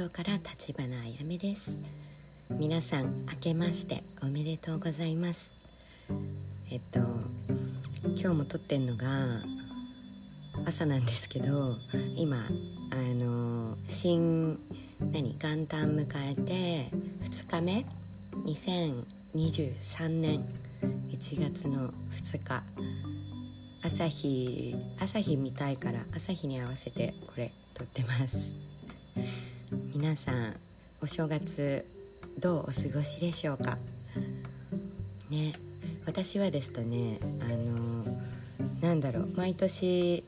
ハワイ島から立花あやめです。皆さん明けましておめでとうございます。えっと今日も撮ってんのが朝なんですけど今あの新何元旦迎えて2日目2023年1月の2日。朝日朝日見たいから朝日に合わせてこれ撮ってます。皆さんお正月どうお過ごしでしょうか？ね私はですとねあのなんだろう毎年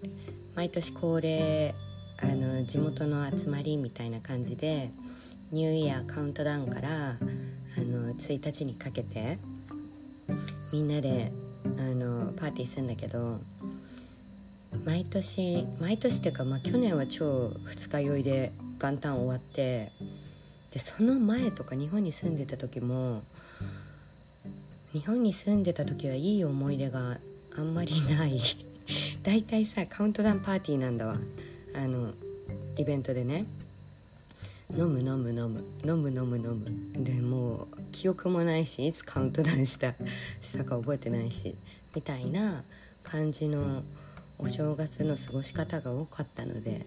毎年恒例あの地元の集まりみたいな感じでニューイヤーカウントダウンからあの1日にかけてみんなであのパーティーするんだけど毎年毎年っていうか、まあ、去年は超二日酔いで元旦終わってでその前とか日本に住んでた時も日本に住んでた時はいい思い出があんまりない。大体さカウントダウンパーティーなんだわ。あのイベントでね。飲む飲む飲む。飲む飲む飲む。でもう記憶もないしいつカウントダウンした したか覚えてないし。みたいな感じのお正月の過ごし方が多かったので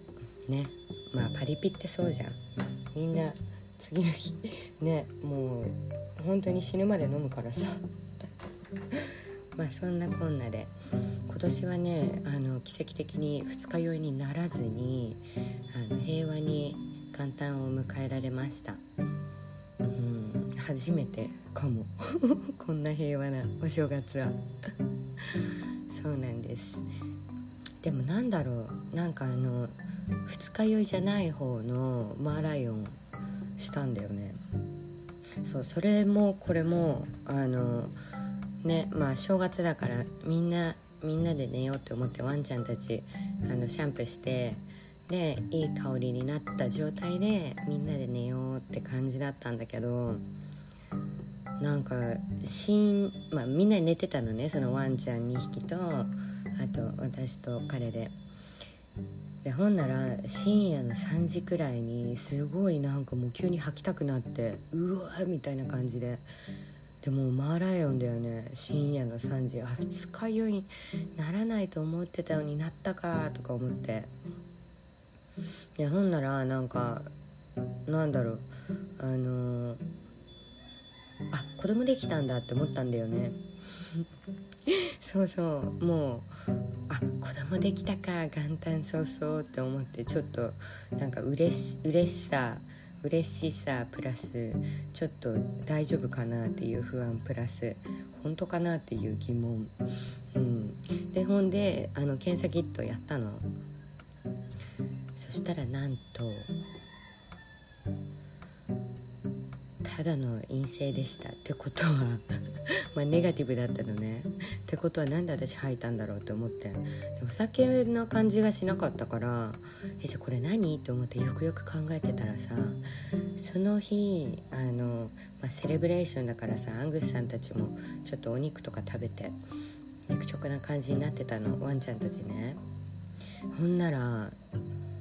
ね。まあパリピってそうじゃん。みんな次の日ねもう本当に死ぬまで飲むからさ。まあそんなこんなで。今年はねあの奇跡的に二日酔いにならずにあの平和に元旦を迎えられました。うん。初めてかも。こんな平和なお正月は。そうなんです。でもなんだろう。なんかあの二日酔いじゃない方のマーライオンしたんだよねそうそれもこれもあのねまあ正月だからみんなみんなで寝ようって思ってワンちゃんたちあのシャンプーしてでいい香りになった状態でみんなで寝ようって感じだったんだけどなんか新、まあ、みんな寝てたのねそのワンちゃん2匹とあと私と彼で。でほんなら深夜の3時くらいにすごいなんかもう急に吐きたくなってうわーみたいな感じで。でもマーライオンだよね。深夜の3時。あ二日酔いにならないと思ってたのになったかとか思って。でほんならなんかなんだろう。あのー、あ子供できたんだって思ったんだよね。そうそう。もうあ子供できたか元旦早々って思ってちょっとなんかうれし嬉しさ嬉しさプラスちょっと大丈夫かなっていう不安プラス本当かなっていう疑問、うん、でほんであの検査キットやったの。そしたらなんとただの陰性でしたってことは まあネガティブだったのね。ってことは何で私吐いたんだろうって思って。でお酒の感じがしなかったからえじゃあこれ何？って思ってよくよく考えてたらさその日あの、まあ、セレブレーションだからさアングスさんたちもちょっとお肉とか食べて肉食な感じになってたのワンちゃんたちね。ほんなら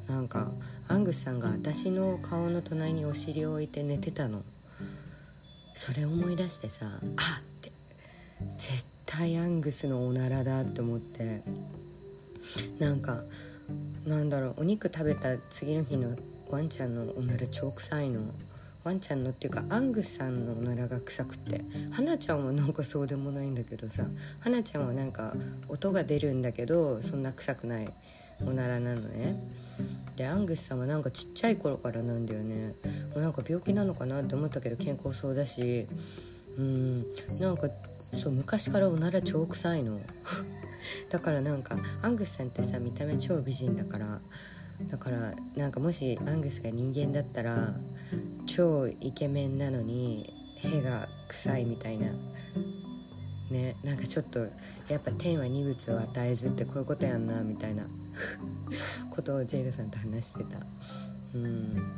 なんかアングスさんが私の顔の隣にお尻を置いて寝てたの。それ思い出してさあって。絶対アングスのおならだって思って。なんかなんだろうお肉食べた次の日のワンちゃんのおなら超臭いの。ワンちゃんのっていうかアングスさんのおならが臭くて。花ちゃんはなんかそうでもないんだけどさ花ちゃんはなんか音が出るんだけどそんな臭くないおならなのねでアングスさんはなんかちっちゃい頃からなんだよね。もうなんか病気なのかなって思ったけど健康そうだし。うん。なんかそう昔からおなら超臭いの。だからなんかアングスさんってさ見た目超美人だから。だからなんかもしアングスが人間だったら超イケメンなのに屁が臭いみたいな。ね。なんかちょっとやっぱ天は二物を与えずってこういうことやんなみたいな。ことをジェイドさんと話してた。うん。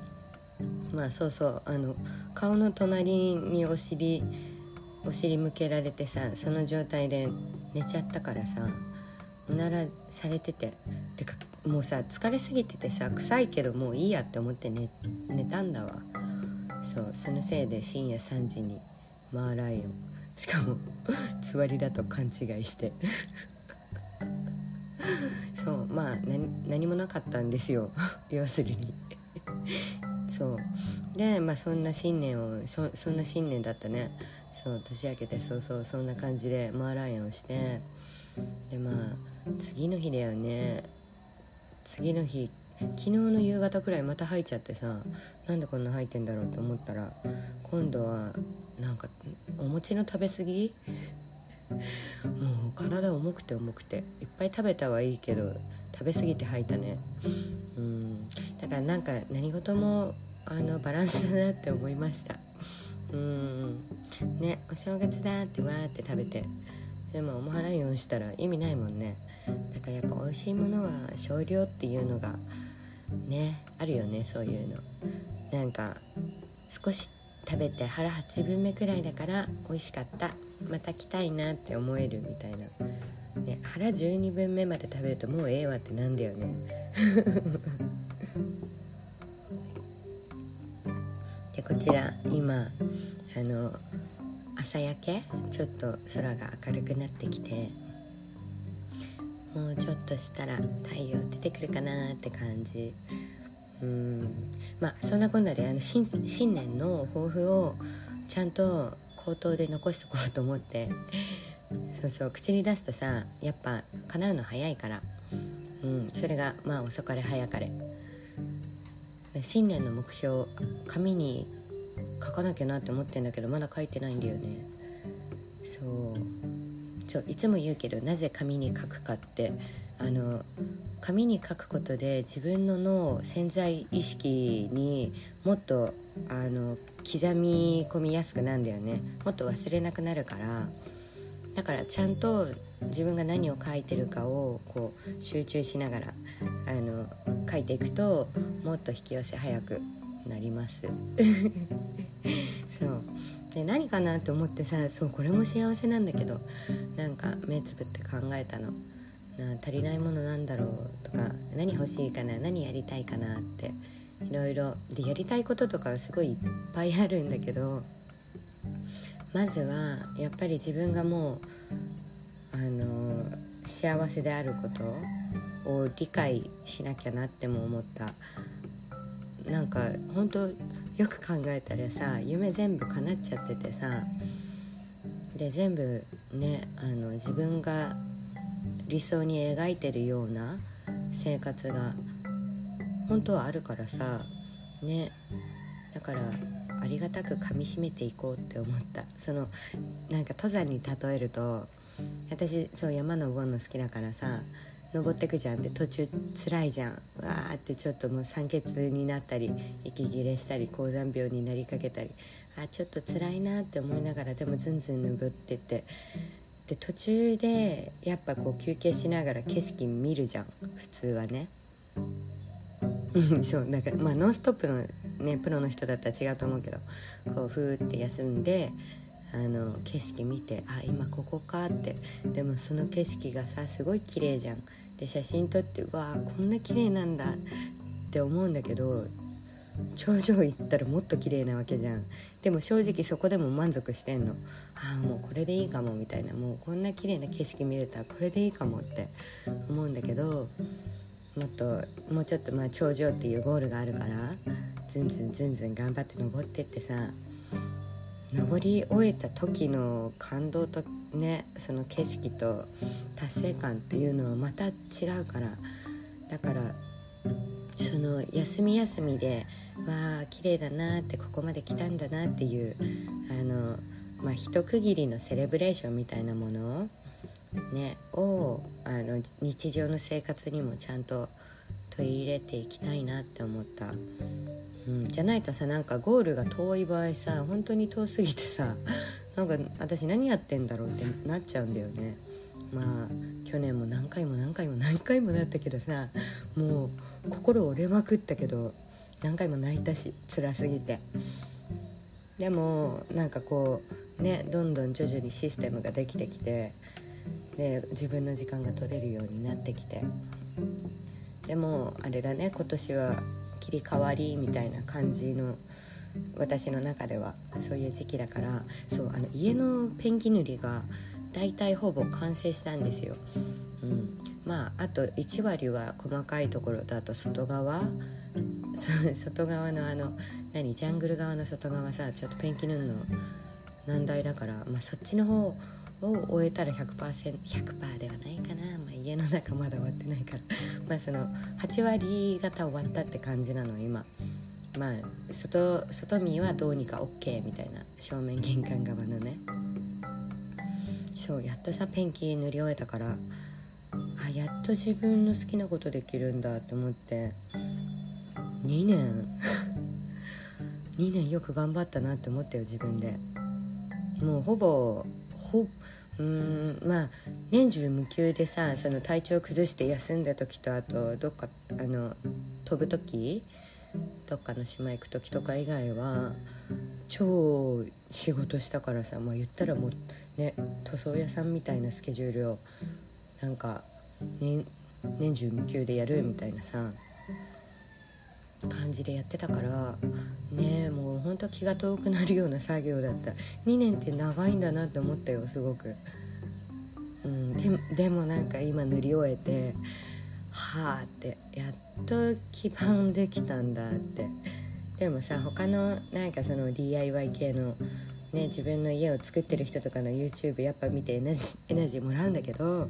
まあそうそう。あの顔の隣にお尻お尻向けられてさその状態で寝ちゃったからさおならされてててかもうさ疲れすぎててさ臭いけどもういいやって思って寝寝たんだわ。そうそのせいで深夜3時にマーライオンしかも つわりだと勘違いして。そうまあ何もなかったんですよ。要するに。そう。でまあそんな新年をそそんな新年だったね。そう年明けてそうそうそんな感じでマーライオンをして。でまあ次の日だよね。次の日昨日の夕方くらいまた吐いちゃってさなんでこんな吐いてんだろうと思ったら今度はなんかお餅の食べ過ぎもう体重くて重くていっぱい食べたはいいけど食べ過ぎて吐いたね。うんだからなんか何事もあのバランスだなって思いました。うんねお正月だってわーって食べてでもおもはらいをしたら意味ないもんね。だからやっぱ美味しいものは少量っていうのがねあるよねそういうの。なんか少し食べて腹8分目くらいだから美味しかった。また来たいなって思えるみたいな、ね、腹12分目まで食べるともうええわってなんだよね。でこちら今あの朝焼け？ちょっと空が明るくなってきて。もうちょっとしたら太陽出てくるかなって感じ。うん。まあそんなこんなであの新新年の抱負をちゃんと口頭で残しとこうと思って。そうそう。口に出すとさやっぱ叶うの早いから。うん。それがまあ遅かれ早かれ。新年の目標紙に書かなきゃなって思ってんだけどまだ書いてないんだよね。そう。ちょいつも言うけどなぜ紙に書くかってあの紙に書くことで自分の脳潜在意識にもっとあの刻み込みやすくなるんだよね。もっと忘れなくなるから。だからちゃんと自分が何を書いてるかをこう集中しながらあの書いていくともっと引き寄せ早くなります。そう。で何かなって思ってさそうこれも幸せなんだけどなんか目つぶって考えたの。な足りないものなんだろうとか何欲しいかな何やりたいかなっていろいろ。でやりたいこととかはすごいいっぱいあるんだけどまずはやっぱり自分がもうあの幸せであることを理解しなきゃなっても思った。なんか本当よく考えたらさ夢全部叶っちゃっててさで全部ねあの自分が理想に描いてるような生活が本当はあるからさね。だからありがたくかみしめていこうって思った。そのなんか登山に例えると私そう山登るの好きだからさ登ってくじゃんって途中辛いじゃん。わーってちょっともう酸欠になったり息切れしたり高山病になりかけたり。あちょっと辛いなって思いながらでもずんずん登ってって。で途中でやっぱこう休憩しながら景色見るじゃん。普通はね。そうなんかまあノンストップのねプロの人だったら違うと思うけどこうふーって休んであの景色見てあ今ここかって。でもその景色がさすごい綺麗じゃん。で写真撮ってわあこんな綺麗なんだって思うんだけど頂上行ったらもっと綺麗なわけじゃん。でも正直そこでも満足してんのああもうこれでいいかもみたいなもうこんな綺麗な景色見れたらこれでいいかもって思うんだけどもっともうちょっとまあ頂上っていうゴールがあるからずんずんずんずん頑張って登ってってさ登り終えた時の感動とねその景色と達成感っていうのはまた違うからだからその休み休みでわあ綺麗だなってここまで来たんだなっていうあのまあ一区切りのセレブレーションみたいなものねをあの日常の生活にもちゃんと取り入れていきたいなって思った、うん、じゃないとさなんかゴールが遠い場合さ本当に遠すぎてさなんか私何やってんだろうってなっちゃうんだよね。まあ去年も何回も何回も何回もなったけどさもう心折れまくったけど何回も泣いたし辛すぎて。でもなんかこうねどんどん徐々にシステムができてきてで自分の時間が取れるようになってきて。でもあれだね今年は切り替わりみたいな感じの私の中ではそういう時期だからそうあの家のペンキ塗りが大体ほぼ完成したんですよ、うん、まああと1割は細かいところとあと外側 外側のあの何ジャングル側の外側さちょっとペンキ塗るの難題だから、まあ、そっちの方を終えたら 100%100% ではないかな、まあ、家の中まだ終わってないから。まあその8割方終わったって感じなの今。まあ外外見はどうにか OK みたいな正面玄関側のね。そうやっとさペンキ塗り終えたからあやっと自分の好きなことできるんだって思って。2年。2年よく頑張ったなって思ったよ自分で。もうほぼほうんまあ年中無休でさその体調崩して休んだ時とあとどっかあの飛ぶ時どっかの島行く時とか以外は超仕事したからさまあ言ったらもうね塗装屋さんみたいなスケジュールをなんか、ね、年中無休でやるみたいなさ感じでやってたからねもうほんと気が遠くなるような作業だった。2年って長いんだなって思ったよすごく、うん、ででもなんか今塗り終えてはあってやっと基盤できたんだって。でもさ他のなんかその DIY 系のね自分の家を作ってる人とかの YouTube やっぱ見てエナジーエナジーもらうんだけど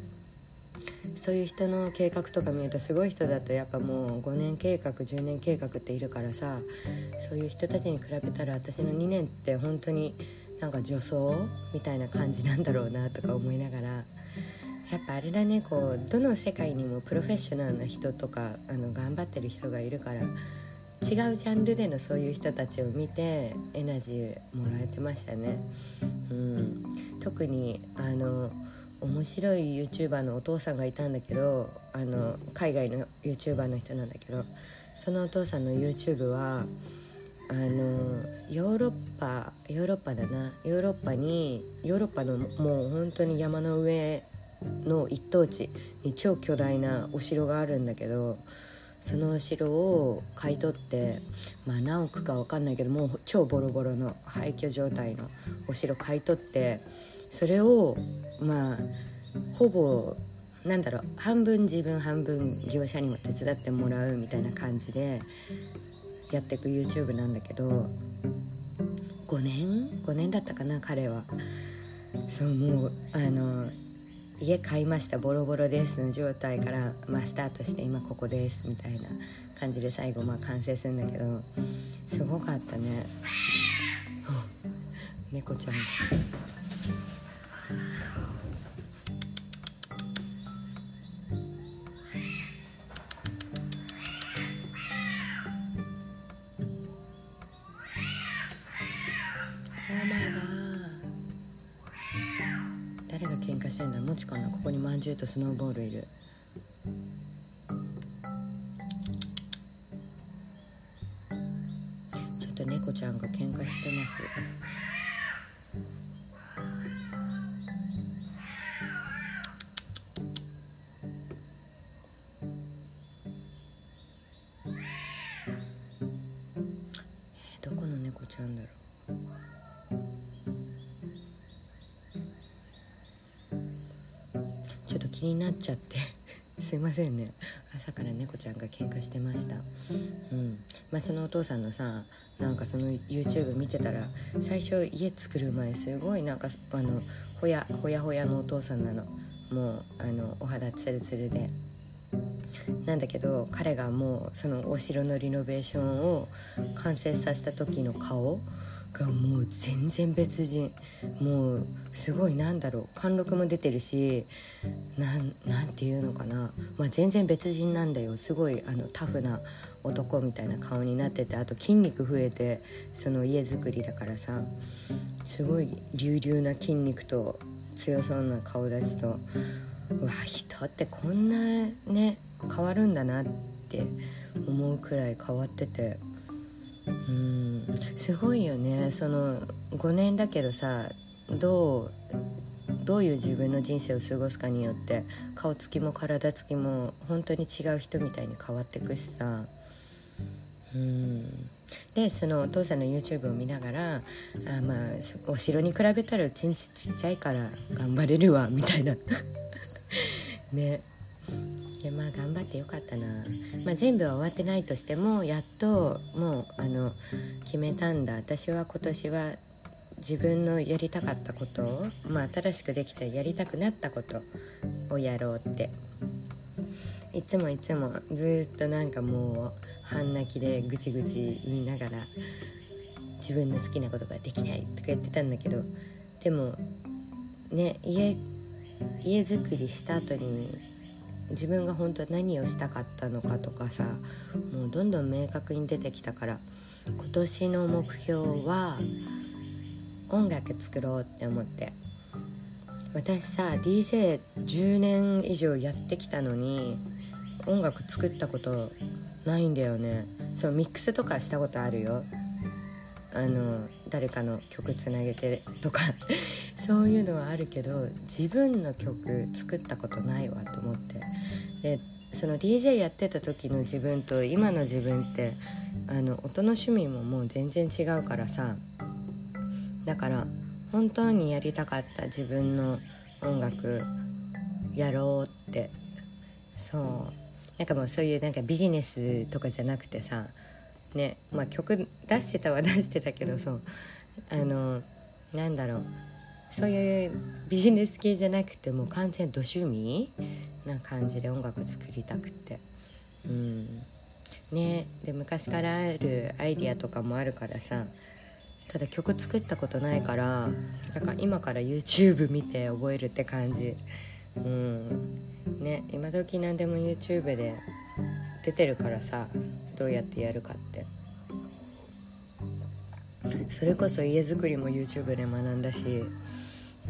そういう人の計画とか見るとすごい人だとやっぱもう5年計画10年計画っているからさそういう人たちに比べたら私の2年って本当になんか女装みたいな感じなんだろうなとか思いながらやっぱあれだねこうどの世界にもプロフェッショナルな人とかあの頑張ってる人がいるから違うジャンルでのそういう人たちを見てエナジーもらえてましたね。うん、特にあの面白い YouTuber のお父さんがいたんだけどあの海外の YouTuber の人なんだけどそのお父さんの YouTube はあのヨーロッパヨーロッパだな。ヨーロッパにヨーロッパのもう本当に山の上の一等地に超巨大なお城があるんだけどそのお城を買い取ってまあ何億か分かんないけどもう超ボロボロの廃墟状態のお城買い取ってそれをまあほぼなんだろう半分自分半分業者にも手伝ってもらうみたいな感じでやっていく YouTube なんだけど5年？5年だったかな彼は。そうもうあの家買いましたボロボロですの状態から、まあ、スタートして今ここですみたいな感じで最後まあ完成するんだけどすごかったね。猫ちゃんしてんここにまんじゅうとスノーボールいる。ちょっと猫ちゃんが喧嘩してます。どこの猫ちゃんだろう。気になっちゃって。すいませんね。朝から猫ちゃんが喧嘩してました。うん。まあそのお父さんのさなんかその YouTube 見てたら最初家作る前すごいなんかあのほやほやほやのお父さんなの。もうあのお肌ツルツルで。なんだけど彼がもうそのお城のリノベーションを完成させた時の顔がもう全然別人。もうすごいなんだろう。貫禄も出てるしなんていうのかな、まあ、全然別人なんだよ。すごいあのタフな男みたいな顔になっててあと筋肉増えてその家づくりだからさすごい隆々な筋肉と強そうな顔立ちとうわ人ってこんなね変わるんだなって思うくらい変わってて。うん。すごいよね。その5年だけどさどうどういう自分の人生を過ごすかによって顔つきも体つきも本当に違う人みたいに変わってくしさ。うん。でそのお父さんの YouTube を見ながらあまあお城に比べたらうちんちちっちゃいから頑張れるわみたいな。ねでまあ頑張ってよかったな、まあ、全部は終わってないとしてもやっともうあの決めたんだ。私は今年は自分のやりたかったことを、まあ、新しくできたやりたくなったことをやろうって。いつもいつもずっとなんかもう半泣きでぐちぐち言いながら自分の好きなことができないとか言ってたんだけどでもね家家づくりした後に自分が本当は何をしたかったのかとかさもうどんどん明確に出てきたから今年の目標は音楽作ろうって思って。私さ DJ10 年以上やってきたのに音楽作ったことないんだよね。そうミックスとかしたことあるよ。あの誰かの曲つなげてとか そういうのはあるけど自分の曲作ったことないわと思って。でその DJ やってた時の自分と今の自分ってあの音の趣味ももう全然違うからさ。だから本当にやりたかった自分の音楽やろうって。そう。なんかもうそういうなんかビジネスとかじゃなくてさねまあ曲出してたは出してたけどそう。あのなんだろう。そういうビジネス系じゃなくてもう完全度趣味な感じで音楽作りたくて。うん。ねで昔からあるアイディアとかもあるからさただ曲作ったことないからなんか今から YouTube 見て覚えるって感じ。うん。ね今時何でも YouTube で出てるからさどうやってやるかって。それこそ家づくりも YouTube で学んだし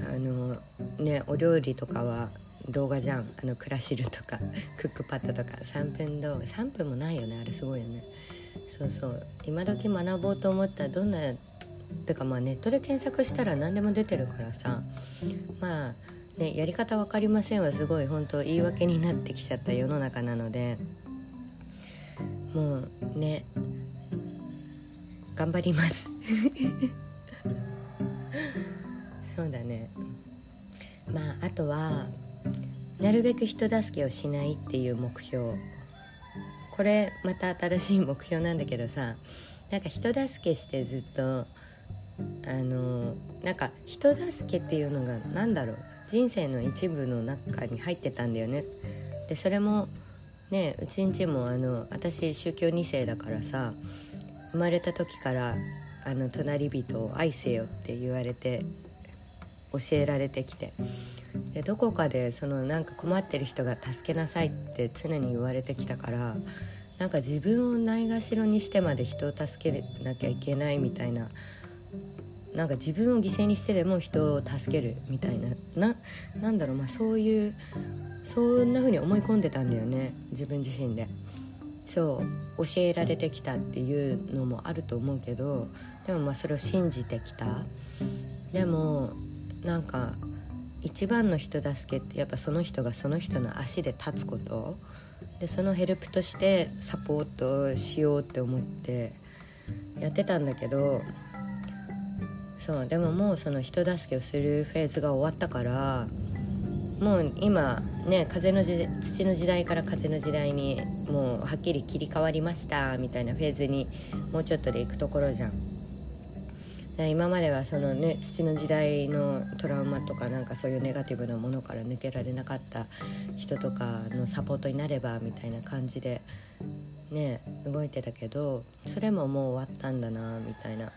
あのねお料理とかは動画じゃん。あのクラシルとか クックパッドとか。3分動画3分もないよね。あれすごいよね。そうそう。今時学ぼうと思った。らどんなてかまあネットで検索したら何でも出てるからさ。まあねやり方分かりませんはすごい本当言い訳になってきちゃった世の中なので。もうね頑張ります。そうだね。まああとはなるべく人助けをしないっていう目標。これまた新しい目標なんだけどさなんか人助けしてずっとあのなんか人助けっていうのが何だろう。人生の一部の中に入ってたんだよね。でそれもねうちんちもあの私宗教2世だからさ生まれた時からあの隣人を愛せよって言われて教えられてきて。でどこかでそのなんか困ってる人が助けなさいって常に言われてきたからなんか自分をないがしろにしてまで人を助けなきゃいけないみたいななんか自分を犠牲にしてでも人を助けるみたいなななんだろうまあそういうそんな風に思い込んでたんだよね。自分自身で。そう教えられてきたっていうのもあると思うけどでもまあそれを信じてきた。でもなんか一番の人助けってやっぱその人がその人の足で立つこと。でそのヘルプとしてサポートしようって思ってやってたんだけどそうでももうその人助けをするフェーズが終わったからもう今ね風の時土の時代から風の時代にもうはっきり切り替わりましたみたいなフェーズにもうちょっとで行くところじゃん。今まではそのね土の時代のトラウマとかなんかそういうネガティブなものから抜けられなかった人とかのサポートになればみたいな感じでね動いてたけどそれももう終わったんだなみたいな。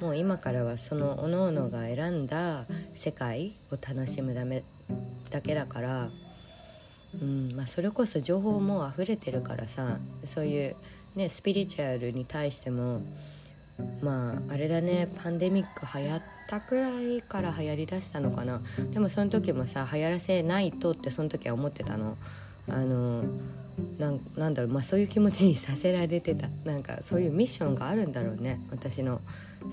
もう今からはそのおのおのが選んだ世界を楽しむためだけだからうんまあ、それこそ情報も溢れてるからさそういう、ね、スピリチュアルに対してもまああれだねパンデミック流行ったくらいから流行りだしたのかな。でもその時もさ流行らせないとってその時は思ってたの。あのなんだろう、まあ、そういう気持ちにさせられてた。なんかそういうミッションがあるんだろうね。私の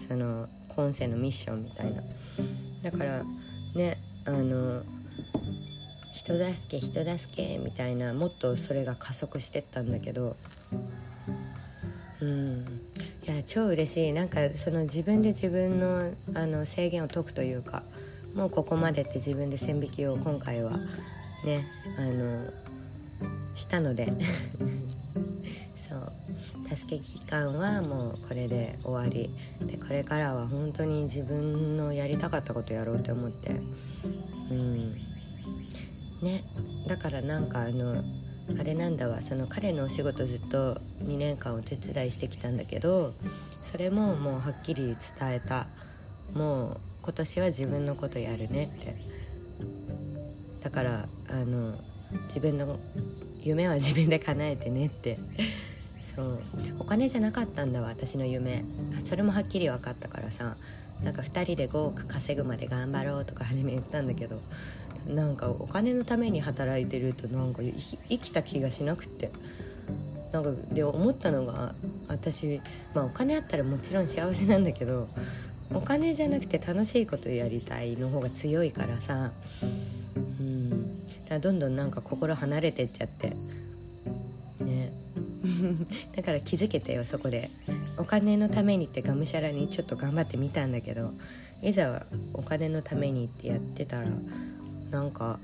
その今世のミッションみたいな。だからねあの人助け人助けみたいなもっとそれが加速してったんだけど。うん。いや超嬉しい。なんかその自分で自分のあの制限を解くというかもうここまでって自分で線引きを今回はねあのしたので そう。助け期間はもうこれで終わり。でこれからは本当に自分のやりたかったことやろうって思って。うん。ね。だからなんかあのあれなんだわその彼のお仕事ずっと2年間お手伝いしてきたんだけどそれももうはっきり伝えた。もう今年は自分のことやるねって。だからあの自分の夢は自分で叶えてねって。そう。お金じゃなかったんだわ私の夢。それもはっきり分かったからさ。なんか2人で5億稼ぐまで頑張ろうとか初め言ったんだけど。なんかお金のために働いてるとなんか生きた気がしなくて。なんかで思ったのが私、まあ、お金あったらもちろん幸せなんだけどお金じゃなくて楽しいことやりたいの方が強いからさ。うん。だどんどんなんか心離れてっちゃって。ね。だから気づけてよそこで。お金のためにってがむしゃらにちょっと頑張ってみたんだけどいざお金のためにってやってたらなんか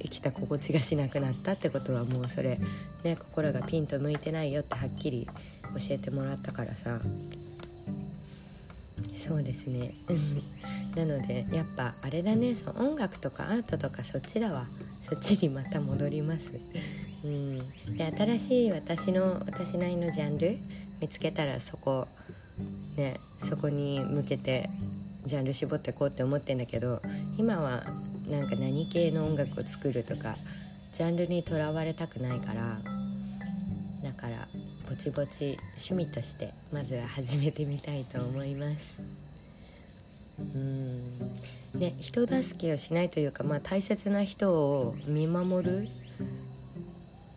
生きた心地がしなくなったってことはもうそれね心がピンと向いてないよってはっきり教えてもらったからさ。そうですね。なのでやっぱあれだね。そ音楽とかアートとかそっちだわ。そっちにまた戻ります。うん。で新しい私の私なりのジャンル見つけたらそこねそこに向けてジャンル絞ってこうって思ってんだけど今はなんか何系の音楽を作るとかジャンルにとらわれたくないからだからぼちぼち趣味としてまずは始めてみたいと思います。うん。で人助けをしないというか、まあ、大切な人を見守るっ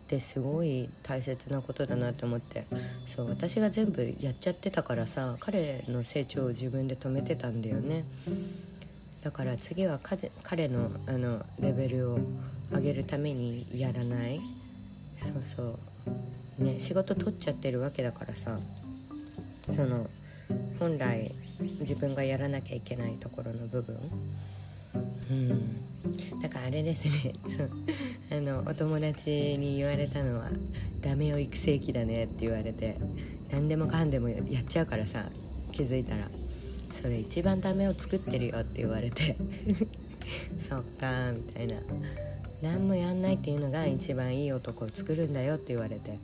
てすごい大切なことだなって思って。そう私が全部やっちゃってたからさ彼の成長を自分で止めてたんだよね。だから次は彼のあのレベルを上げるためにやらない。そうそう。ね仕事取っちゃってるわけだからさ。その本来自分がやらなきゃいけないところの部分。うん。だからあれですね。そう。あのお友達に言われたのは「ダメを育成期だね」って言われて何でもかんでもやっちゃうからさ気づいたら。それ一番ダメを作ってるよって言われて そっかみたいな。何もやんないっていうのが一番いい男を作るんだよって言われて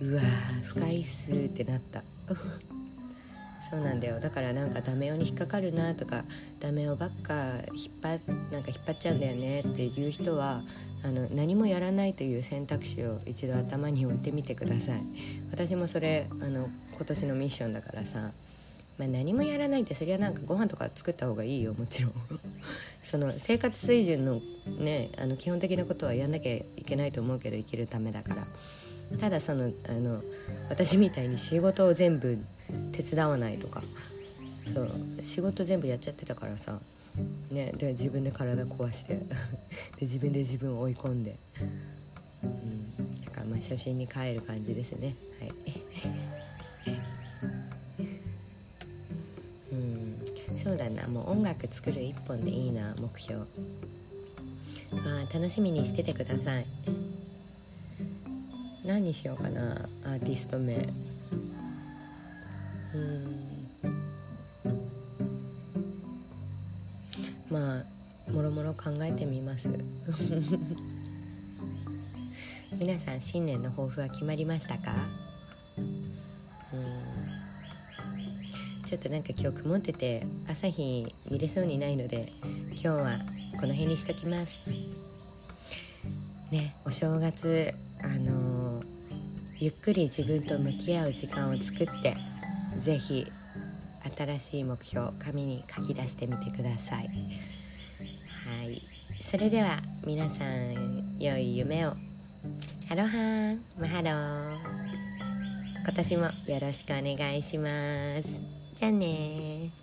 うわー深いっすってなった。そうなんだよ。だからなんかダメ男に引っかかるなとかダメ男ばっか引っ張なんか引っ張っちゃうんだよねっていう人はあの何もやらないという選択肢を一度頭に置いてみてください。私もそれあの今年のミッションだからさまあ、何もやらないってそれはなんかご飯とか作った方がいいよもちろん。その生活水準のねあの基本的なことはやんなきゃいけないと思うけど生きるためだから。ただそのあの私みたいに仕事を全部手伝わないとか。そう仕事全部やっちゃってたからさ。ねで自分で体壊して。で自分で自分を追い込んで。うん。だからまあ初心に帰る感じですね。はいそうだな。もう音楽作る一本でいいな目標。まあ楽しみにしててください。何にしようかなアーティスト名。うん。まあもろもろ考えてみます。皆さん新年の抱負は決まりましたか？うん。ちょっとなんか今日曇ってて朝日見れそうにないので今日はこの辺にしときます。ねお正月あのー、ゆっくり自分と向き合う時間を作って是非新しい目標紙に書き出してみてください。はい。それでは皆さん良い夢を。 Aloha。Mahalo 今年もよろしくお願いします。じゃあね